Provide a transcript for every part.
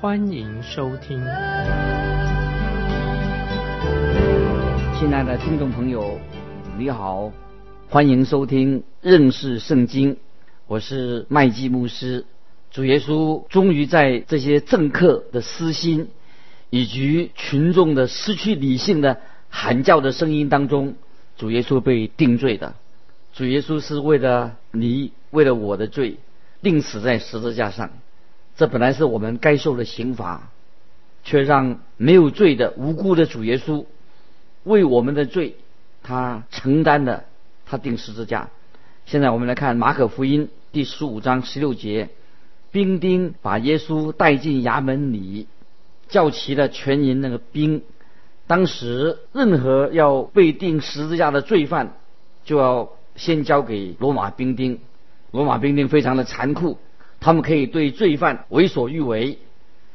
欢迎收听。亲爱的听众朋友，你好，欢迎收听认识圣经。我是麦基牧师。主耶稣终于在这些政客的私心，以及群众的失去理性的喊叫的声音当中，主耶稣被定罪的。主耶稣是为了你，为了我的罪，钉死在十字架上。这本来是我们该受的刑罚，却让没有罪的无辜的主耶稣为我们的罪，他承担的，他钉十字架。现在我们来看马可福音。第十五章十六节，兵丁把耶稣带进衙门里，叫齐了全营那个兵。当时任何要被钉十字架的罪犯，就要先交给罗马兵丁。罗马兵丁非常的残酷，他们可以对罪犯为所欲为，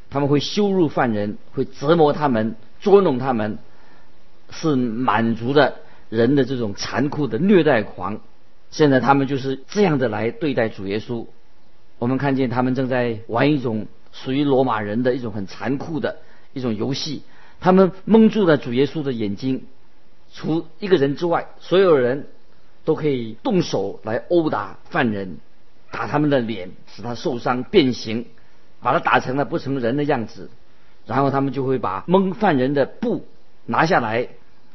他们会羞辱犯人，会折磨他们，捉弄他们，是满足了人的这种残酷的虐待狂。现在他们就是这样的来对待主耶稣。我们看见他们正在玩一种属于罗马人的一种很残酷的一种游戏。他们蒙住了主耶稣的眼睛，除一个人之外，所有人都可以动手来殴打犯人，打他们的脸，使他受伤变形，把他打成了不成人的样子。然后他们就会把蒙犯人的布拿下来，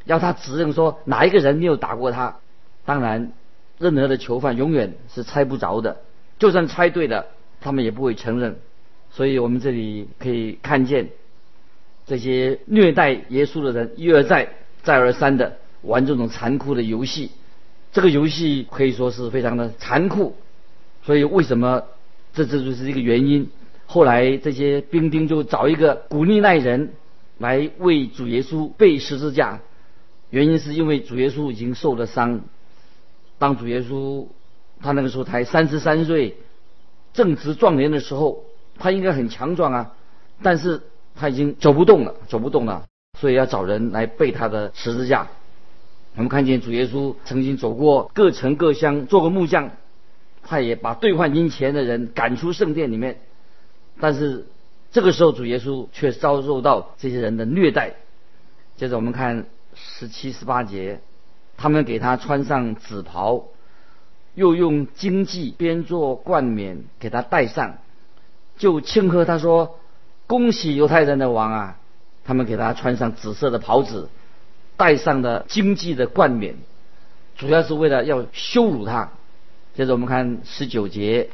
要他指认说哪一个人没有打过他。当然。任何的囚犯永远是猜不着的，就算猜对了，他们也不会承认。所以我们这里可以看见这些虐待耶稣的人一而再、再而三的玩这种残酷的游戏。这个游戏可以说是非常的残酷。所以为什么这这就是一个原因？后来这些兵丁就找一个古利奈人来为主耶稣背十字架，原因是因为主耶稣已经受了伤。当主耶稣他那个时候才三十三岁，正值壮年的时候，他应该很强壮啊，但是他已经走不动了，走不动了，所以要找人来背他的十字架。我们看见主耶稣曾经走过各城各乡，做过木匠，他也把兑换金钱的人赶出圣殿里面，但是这个时候主耶稣却遭受到这些人的虐待。接着我们看十七、十八节。他们给他穿上紫袍，又用荆棘编做冠冕给他戴上，就庆贺他说：“恭喜犹太人的王啊！”他们给他穿上紫色的袍子，戴上的荆棘的冠冕，主要是为了要羞辱他。接着我们看十九节，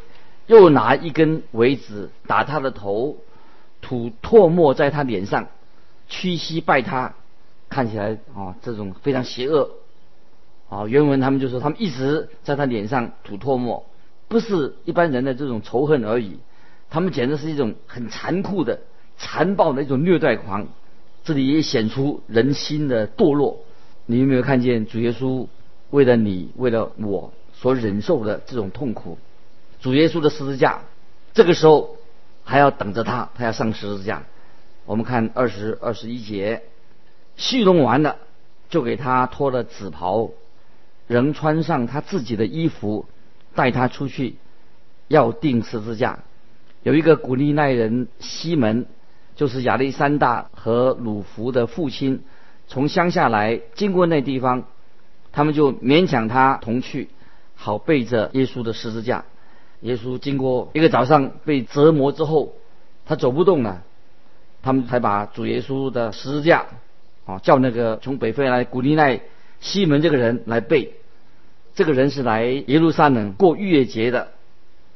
又拿一根苇子打他的头，吐唾沫在他脸上，屈膝拜他，看起来啊，这种非常邪恶。啊，原文他们就说，他们一直在他脸上吐唾沫，不是一般人的这种仇恨而已，他们简直是一种很残酷的、残暴的一种虐待狂。这里也显出人心的堕落。你有没有看见主耶稣为了你、为了我所忍受的这种痛苦？主耶稣的十字架，这个时候还要等着他，他要上十字架。我们看二十二十一节，戏弄完了，就给他脱了紫袍。仍穿上他自己的衣服，带他出去，要钉十字架。有一个古利奈人西门，就是亚历山大和鲁弗的父亲，从乡下来，经过那地方，他们就勉强他同去，好背着耶稣的十字架。耶稣经过一个早上被折磨之后，他走不动了，他们才把主耶稣的十字架，啊，叫那个从北非来古利奈。西门这个人来背，这个人是来耶路撒冷过逾越节的，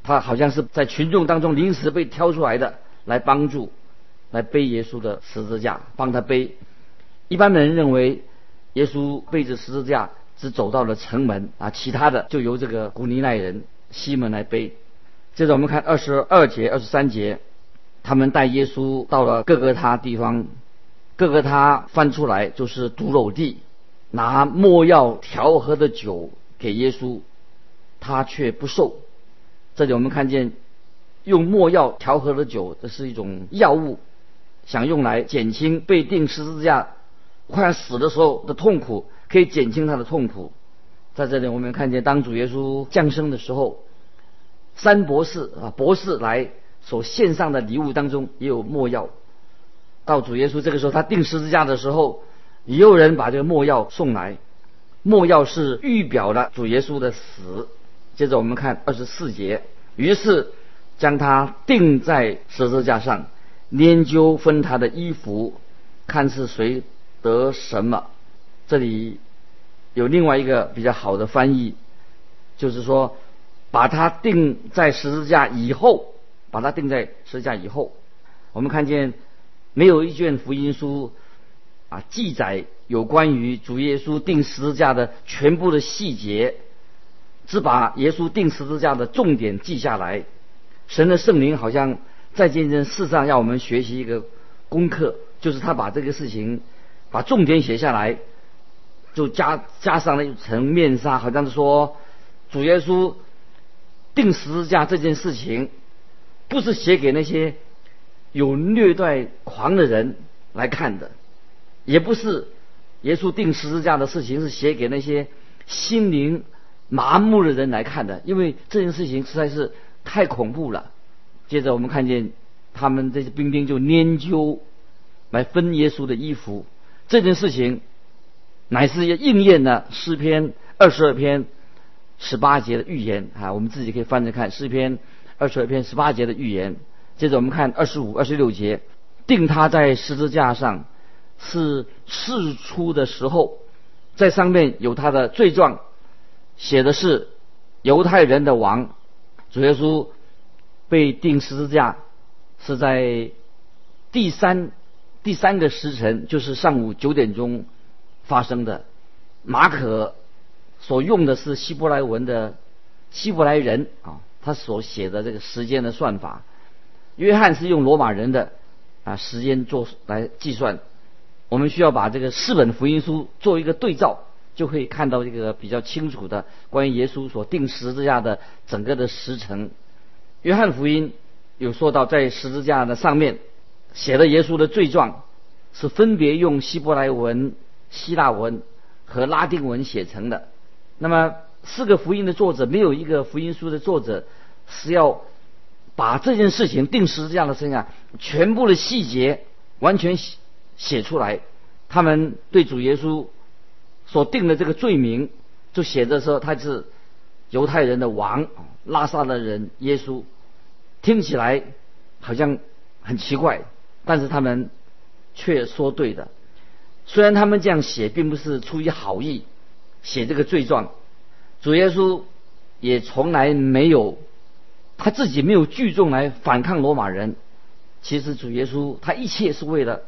他好像是在群众当中临时被挑出来的，来帮助，来背耶稣的十字架，帮他背。一般人认为，耶稣背着十字架只走到了城门啊，其他的就由这个古尼奈人西门来背。接着我们看二十二节、二十三节，他们带耶稣到了各个他地方，各个他翻出来就是毒肉地，拿莫药调和的酒给耶稣，他却不受。这里我们看见用莫药调和的酒，这是一种药物，想用来减轻被钉十字架快要死的时候的痛苦，可以减轻他的痛苦。在这里我们看见，当主耶稣降生的时候，三博士啊博士来所献上的礼物当中也有墨药。到主耶稣这个时候，他钉十字架的时候，也有人把这个墨药送来。墨药是预表了主耶稣的死。接着我们看二十四节，于是将他钉在十字架上，研究分他的衣服，看是谁得什么。这里有另外一个比较好的翻译，就是说把他钉在十字架以后，把他钉在十字架以后，我们看见。没有一卷福音书啊记载有关于主耶稣钉十字架的全部的细节，只把耶稣钉十字架的重点记下来。神的圣灵好像在这件事上要我们学习一个功课，就是他把这个事情把重点写下来，就加加上了一层面纱，好像是说主耶稣钉十字架这件事情不是写给那些。有虐待狂的人来看的，也不是耶稣钉十字架的事情是写给那些心灵麻木的人来看的，因为这件事情实在是太恐怖了。接着我们看见他们这些兵丁就研究来分耶稣的衣服，这件事情乃是应验了诗篇二十二篇十八节的预言啊，我们自己可以翻着看诗篇二十二篇十八节的预言。接着我们看二十五、二十六节，定他在十字架上，是事出的时候，在上面有他的罪状，写的是犹太人的王。主耶稣被钉十字架是在第三第三个时辰，就是上午九点钟发生的。马可所用的是希伯来文的希伯来人啊，他所写的这个时间的算法。约翰是用罗马人的啊时间做来计算，我们需要把这个四本福音书做一个对照，就可以看到这个比较清楚的关于耶稣所定十字架的整个的时辰。约翰福音有说到，在十字架的上面写的耶稣的罪状是分别用希伯来文、希腊文和拉丁文写成的。那么四个福音的作者没有一个福音书的作者是要。把这件事情定时这样的事情啊，全部的细节完全写写出来。他们对主耶稣所定的这个罪名，就写着说他是犹太人的王，拉萨的人耶稣。听起来好像很奇怪，但是他们却说对的。虽然他们这样写，并不是出于好意写这个罪状，主耶稣也从来没有。他自己没有聚众来反抗罗马人，其实主耶稣他一切是为了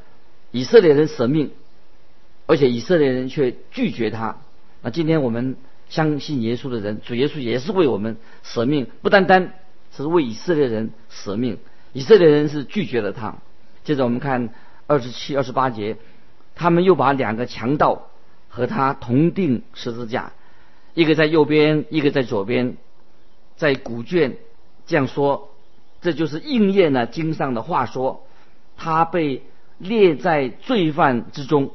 以色列人舍命，而且以色列人却拒绝他。那今天我们相信耶稣的人，主耶稣也是为我们舍命，不单单是为以色列人舍命，以色列人是拒绝了他。接着我们看二十七、二十八节，他们又把两个强盗和他同定十字架，一个在右边，一个在左边，在古卷。这样说，这就是应验了经上的话说，他被列在罪犯之中。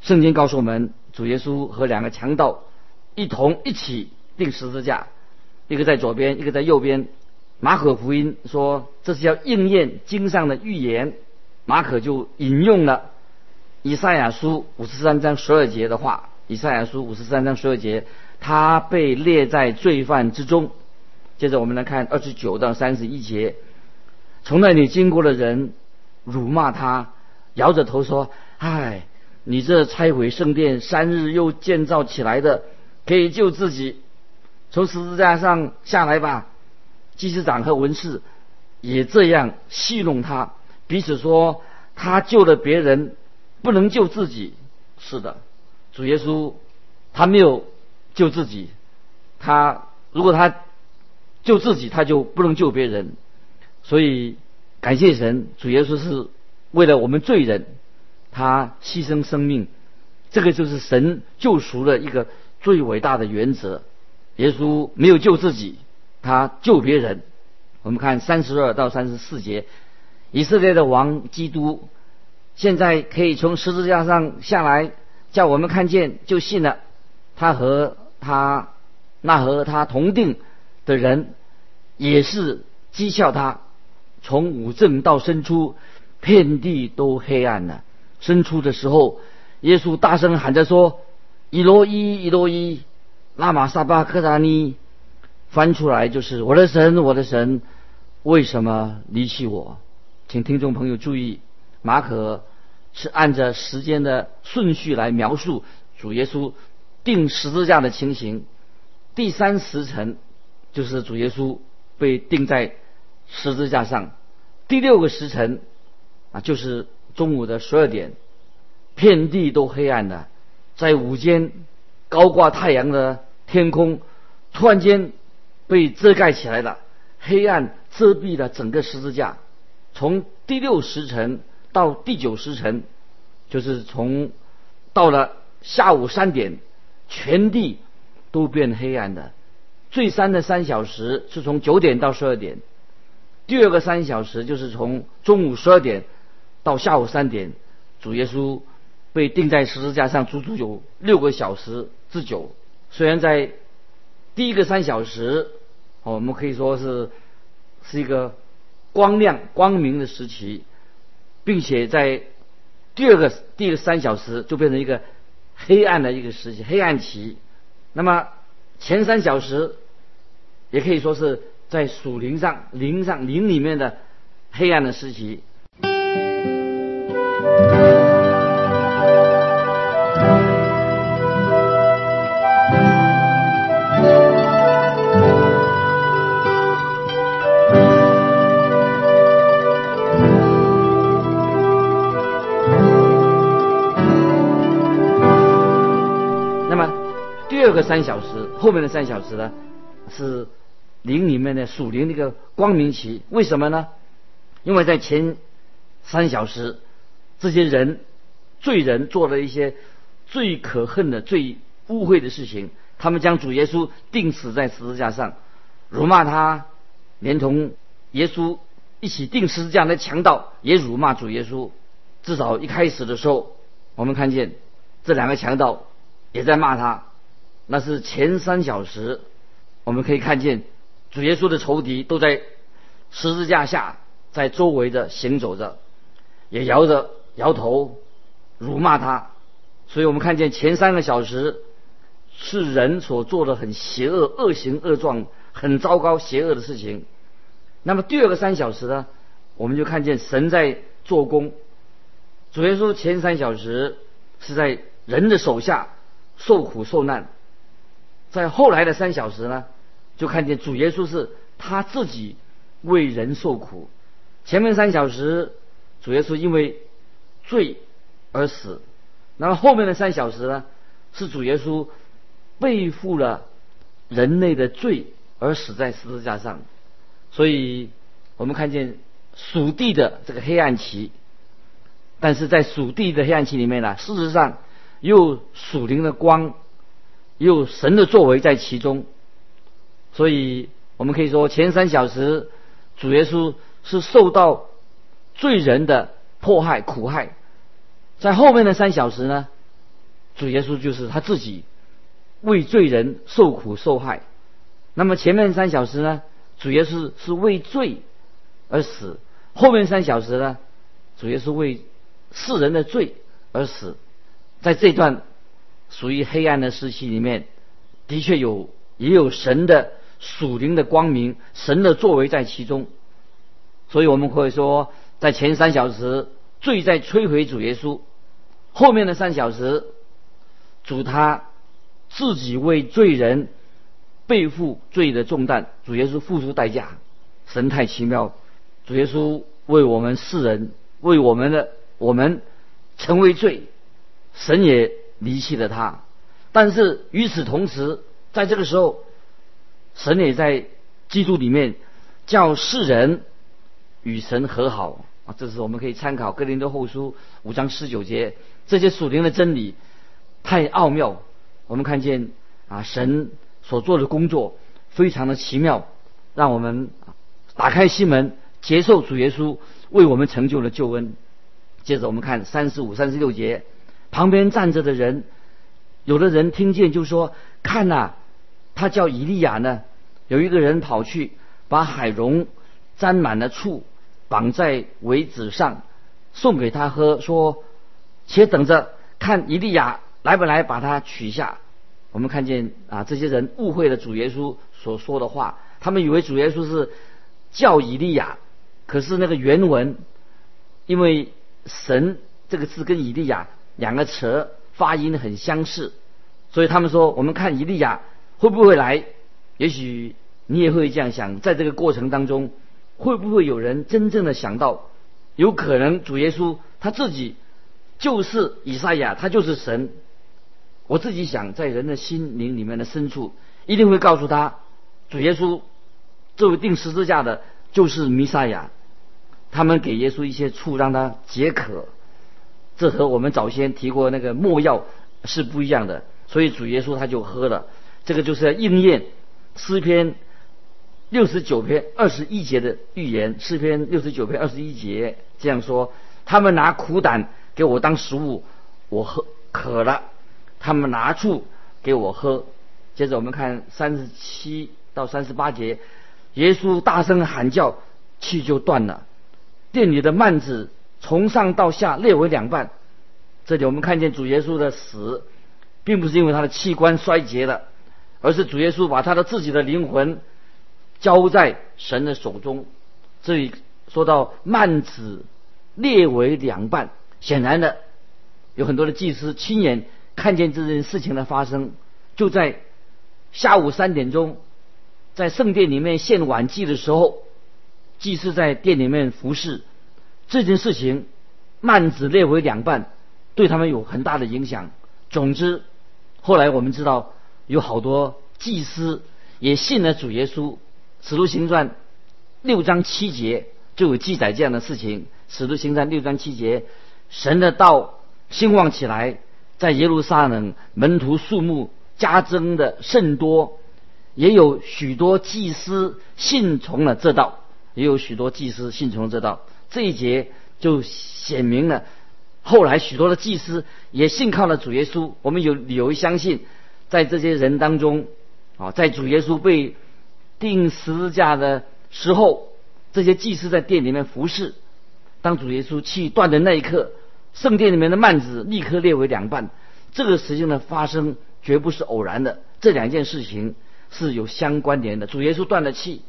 圣经告诉我们，主耶稣和两个强盗一同一起钉十字架，一个在左边，一个在右边。马可福音说这是要应验经上的预言，马可就引用了以赛亚书五十三章十二节的话。以赛亚书五十三章十二节，他被列在罪犯之中。接着我们来看二十九到三十一节，从那里经过的人辱骂他，摇着头说：“唉，你这拆毁圣殿三日又建造起来的，可以救自己，从十字架上下来吧。”祭司长和文士也这样戏弄他，彼此说：“他救了别人，不能救自己。”是的，主耶稣他没有救自己，他如果他。救自己，他就不能救别人，所以感谢神，主耶稣是为了我们罪人他牺牲生命，这个就是神救赎的一个最伟大的原则。耶稣没有救自己，他救别人。我们看三十二到三十四节，以色列的王基督现在可以从十字架上下来，叫我们看见就信了。他和他那和他同定的人也是讥笑他。从五正到深处，遍地都黑暗了。深处的时候，耶稣大声喊着说：“伊罗伊，伊罗伊，拉玛萨巴克达尼。”翻出来就是：“我的神，我的神，为什么离弃我？”请听众朋友注意，马可是按着时间的顺序来描述主耶稣钉十字架的情形。第三时辰就是主耶稣被钉在。十字架上，第六个时辰啊，就是中午的十二点，遍地都黑暗的，在午间高挂太阳的天空，突然间被遮盖起来了，黑暗遮蔽了整个十字架。从第六时辰到第九时辰，就是从到了下午三点，全地都变黑暗的。最三的三小时是从九点到十二点。第二个三小时就是从中午十二点到下午三点，主耶稣被钉在十字架上，足足有六个小时之久。虽然在第一个三小时，我们可以说是是一个光亮光明的时期，并且在第二个第三小时就变成一个黑暗的一个时期，黑暗期。那么前三小时也可以说是。在属灵上、灵上、灵里面的黑暗的时期。二个三小时，后面的三小时呢，是。灵里面的属灵那个光明期，为什么呢？因为在前三小时，这些人罪人做了一些最可恨的、最污秽的事情。他们将主耶稣钉死在十字架上，辱骂他，连同耶稣一起钉十字架的强盗也辱骂主耶稣。至少一开始的时候，我们看见这两个强盗也在骂他。那是前三小时，我们可以看见。主耶稣的仇敌都在十字架下，在周围的行走着，也摇着摇头，辱骂他。所以我们看见前三个小时是人所做的很邪恶、恶行恶状、很糟糕、邪恶的事情。那么第二个三小时呢，我们就看见神在做工。主耶稣前三小时是在人的手下受苦受难，在后来的三小时呢？就看见主耶稣是他自己为人受苦。前面三小时，主耶稣因为罪而死；那么后面的三小时呢，是主耶稣背负了人类的罪而死在十字架上。所以我们看见属地的这个黑暗期，但是在属地的黑暗期里面呢，事实上又属灵的光，有神的作为在其中。所以我们可以说，前三小时主耶稣是受到罪人的迫害苦害，在后面的三小时呢，主耶稣就是他自己为罪人受苦受害。那么前面三小时呢，主耶稣是为罪而死；后面三小时呢，主耶稣为世人的罪而死。在这段属于黑暗的时期里面，的确有也有神的。属灵的光明，神的作为在其中，所以我们可以说，在前三小时罪在摧毁主耶稣，后面的三小时主他自己为罪人背负罪的重担，主耶稣付出代价，神太奇妙，主耶稣为我们世人，为我们的我们成为罪，神也离弃了他，但是与此同时，在这个时候。神也在基督里面叫世人与神和好，啊，这是我们可以参考哥林多后书五章十九节，这些属灵的真理太奥妙。我们看见啊，神所做的工作非常的奇妙，让我们打开心门，接受主耶稣为我们成就了救恩。接着我们看三十五、三十六节，旁边站着的人，有的人听见就说：“看呐，他叫以利亚呢。”有一个人跑去把海蓉沾满了醋，绑在苇子上，送给他喝，说：“且等着看以利亚来不来，把他取下。”我们看见啊，这些人误会了主耶稣所说的话，他们以为主耶稣是叫以利亚，可是那个原文，因为神这个字跟以利亚两个词发音很相似，所以他们说：“我们看以利亚会不会来？”也许你也会这样想，在这个过程当中，会不会有人真正的想到，有可能主耶稣他自己就是以赛亚，他就是神。我自己想，在人的心灵里面的深处，一定会告诉他，主耶稣作为钉十字架的，就是弥赛亚。他们给耶稣一些醋，让他解渴，这和我们早先提过那个墨药是不一样的。所以主耶稣他就喝了，这个就是要应验诗篇六十九篇二十一节的预言。诗篇六十九篇二十一节这样说：他们拿苦胆给我当食物，我喝渴了。他们拿醋给我喝，接着我们看三十七到三十八节，耶稣大声喊叫，气就断了。店里的幔子从上到下裂为两半。这里我们看见主耶稣的死，并不是因为他的器官衰竭了，而是主耶稣把他的自己的灵魂交在神的手中。这里说到幔子裂为两半，显然的有很多的祭司亲眼。看见这件事情的发生，就在下午三点钟，在圣殿里面献晚祭的时候，祭司在殿里面服侍。这件事情，曼子裂为两半，对他们有很大的影响。总之，后来我们知道有好多祭司也信了主耶稣。使徒行传六章七节就有记载这样的事情。使徒行传六章七节，神的道兴旺起来。在耶路撒冷，门徒数目加增的甚多，也有许多祭司信从了这道，也有许多祭司信从这道。这一节就显明了，后来许多的祭司也信靠了主耶稣。我们有理由相信，在这些人当中，啊，在主耶稣被钉十字架的时候，这些祭司在殿里面服侍。当主耶稣气断的那一刻。圣殿里面的幔子立刻裂为两半，这个事情的发生绝不是偶然的，这两件事情是有相关联的。主耶稣断了气，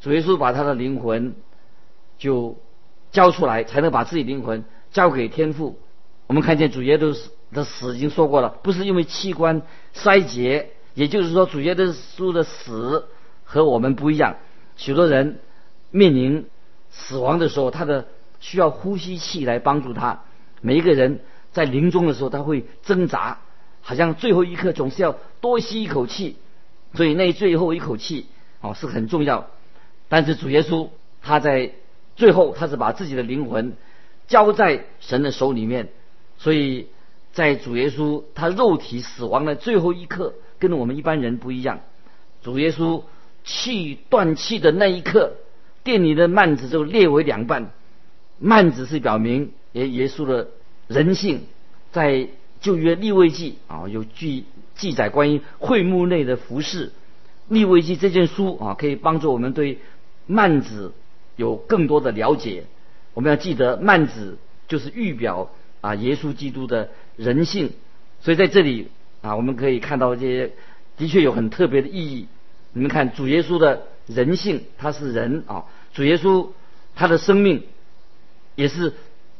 主耶稣把他的灵魂就 交出来，才能把自己灵魂交给天父。我们看见主耶稣的死已经说过了，不是因为器官衰竭，也就是说主耶稣的死和我们不一样。许多人面临死亡的时候，他的需要呼吸器来帮助他。每一个人在临终的时候，他会挣扎，好像最后一刻总是要多吸一口气，所以那最后一口气哦是很重要。但是主耶稣他在最后，他是把自己的灵魂交在神的手里面，所以在主耶稣他肉体死亡的最后一刻，跟我们一般人不一样。主耶稣气断气的那一刻，店里的幔子就裂为两半，幔子是表明。耶耶稣的人性，在旧约立位记啊有记记载关于会幕内的服饰。立位记这件书啊，可以帮助我们对幔子有更多的了解。我们要记得幔子就是预表啊耶稣基督的人性，所以在这里啊，我们可以看到这些的确有很特别的意义。你们看主耶稣的人性，他是人啊，主耶稣他的生命也是。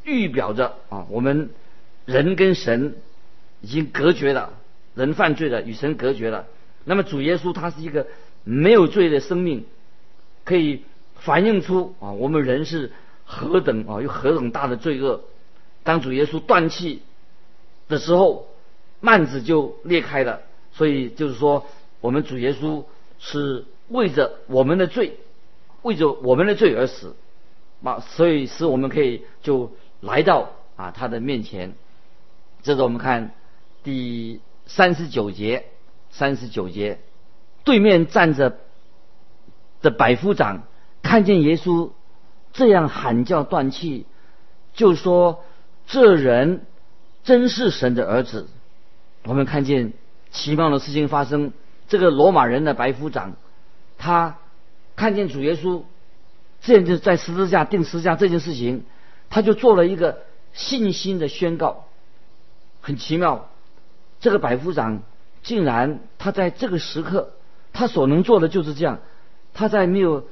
预表着啊，我们人跟神已经隔绝了，人犯罪了，与神隔绝了。那么主耶稣他是一个没有罪的生命，可以反映出啊，我们人是何等啊，有何等大的罪恶。当主耶稣断气的时候，幔子就裂开了。所以就是说，我们主耶稣是为着我们的罪，为着我们的罪而死。啊，所以使我们可以就来到啊他的面前。这是我们看第三十九节，三十九节对面站着的百夫长看见耶稣这样喊叫断气，就说：“这人真是神的儿子。”我们看见奇妙的事情发生。这个罗马人的百夫长，他看见主耶稣这样就在十字架钉十字架这件事情，他就做了一个信心的宣告。很奇妙，这个百夫长竟然他在这个时刻，他所能做的就是这样，他在没有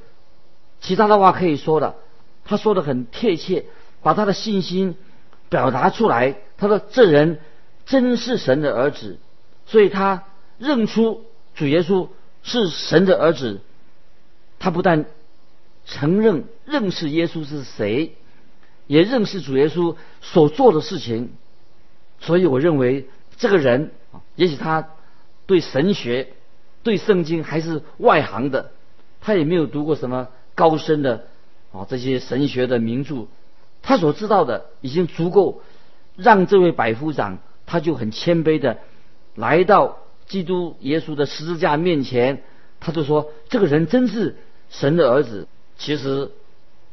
其他的话可以说的，他说的很贴切，把他的信心表达出来。他说：“这人真是神的儿子。”所以他认出主耶稣是神的儿子。他不但承认认识耶稣是谁，也认识主耶稣所做的事情。所以我认为这个人啊，也许他对神学、对圣经还是外行的，他也没有读过什么高深的啊这些神学的名著，他所知道的已经足够让这位百夫长他就很谦卑的来到基督耶稣的十字架面前，他就说这个人真是神的儿子。其实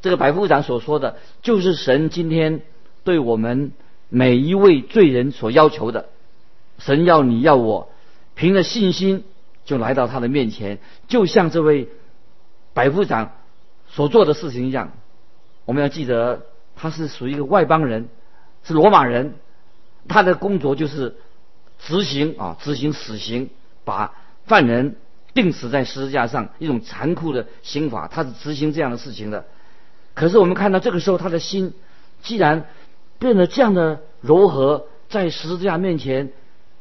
这个百夫长所说的就是神今天对我们。每一位罪人所要求的，神要你要我，凭着信心就来到他的面前，就像这位百夫长所做的事情一样。我们要记得，他是属于一个外邦人，是罗马人，他的工作就是执行啊，执行死刑，把犯人钉死在十字架上，一种残酷的刑法，他是执行这样的事情的。可是我们看到这个时候，他的心既然。变得这样的柔和，在十字架面前，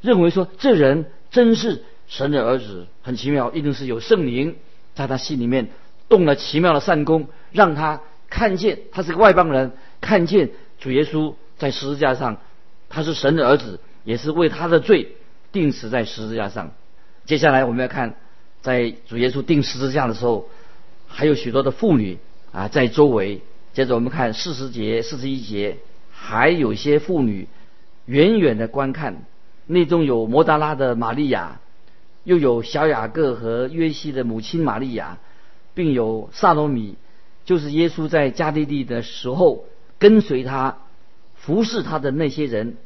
认为说这人真是神的儿子，很奇妙，一定是有圣灵在他心里面动了奇妙的善功，让他看见他是个外邦人，看见主耶稣在十字架上，他是神的儿子，也是为他的罪钉死在十字架上。接下来我们要看，在主耶稣钉十字架的时候，还有许多的妇女啊在周围。接着我们看四十节、四十一节。还有些妇女远远的观看，内中有摩达拉的玛利亚，又有小雅各和约西的母亲玛利亚，并有萨罗米，就是耶稣在加利利的时候跟随他、服侍他的那些人，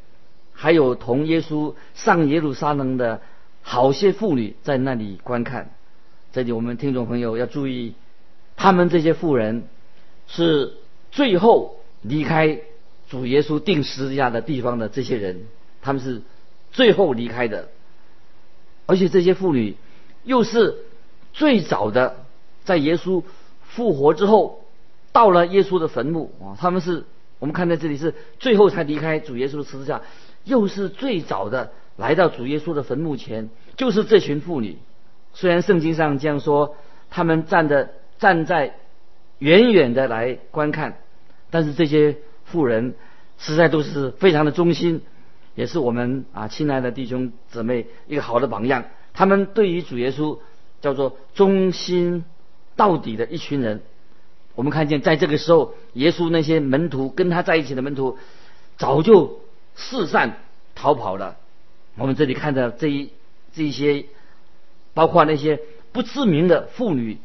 还有同耶稣上耶路撒冷的好些妇女在那里观看。这里我们听众朋友要注意，他们这些妇人是最后离开。主耶稣定十字架的地方的这些人，他们是最后离开的，而且这些妇女又是最早的在耶稣复活之后到了耶稣的坟墓啊，他们是我们看在这里是最后才离开主耶稣的十字架，又是最早的来到主耶稣的坟墓前，就是这群妇女。虽然圣经上这样说，他们站的站在远远的来观看，但是这些。妇人实在都是非常的忠心，也是我们啊亲爱的弟兄姊妹一个好的榜样。他们对于主耶稣叫做忠心到底的一群人。我们看见在这个时候，耶稣那些门徒跟他在一起的门徒早就四散逃跑了。我们这里看到这一这一些，包括那些不知名的妇女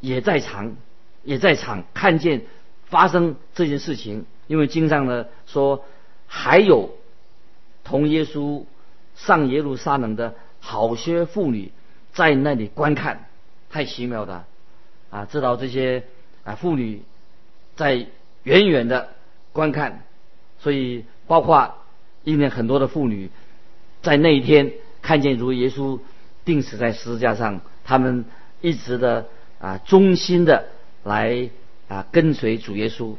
也在场，也在场看见发生这件事情。因为经上呢说，还有同耶稣上耶路撒冷的好些妇女在那里观看，太奇妙了啊！知道这些啊妇女在远远的观看，所以包括因为很多的妇女在那一天看见如耶稣钉死在十字架上，他们一直的啊忠心的来啊跟随主耶稣。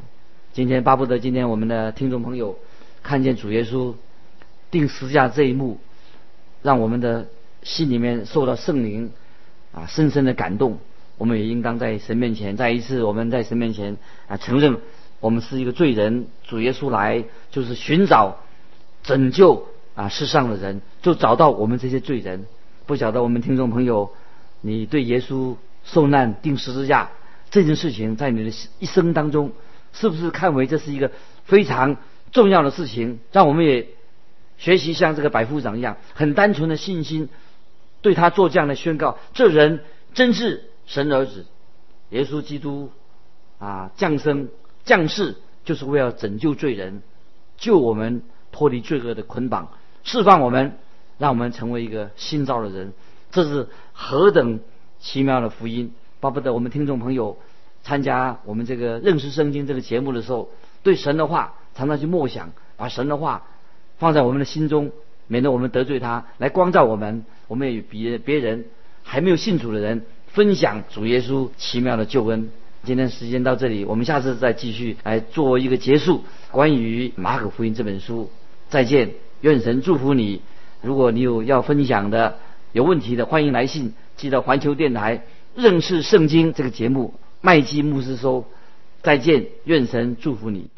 今天巴不得今天我们的听众朋友看见主耶稣钉十字架这一幕，让我们的心里面受到圣灵啊深深的感动。我们也应当在神面前再一次我们在神面前啊承认我们是一个罪人。主耶稣来就是寻找拯救啊世上的人，就找到我们这些罪人。不晓得我们听众朋友，你对耶稣受难钉十字架这件事情，在你的一生当中。是不是看为这是一个非常重要的事情？让我们也学习像这个百夫长一样，很单纯的信心，对他做这样的宣告：这人。真是神儿子，耶稣基督啊，降生降世就是为了拯救罪人，救我们脱离罪恶的捆绑，释放我们，让我们成为一个新造的人。这是何等奇妙的福音！巴不得我们听众朋友参加我们这个认识圣经这个节目的时候，对神的话常常去默想，把神的话放在我们的心中，免得我们得罪他，来光照我们。我们也与别别人还没有信主的人分享主耶稣奇妙的救恩。今天时间到这里，我们下次再继续来做一个结束。关于马可福音这本书，再见，愿神祝福你。如果你有要分享的，有问题的，欢迎来信寄到环球电台认识圣经这个节目，麦基牧师说，再见，愿神祝福你。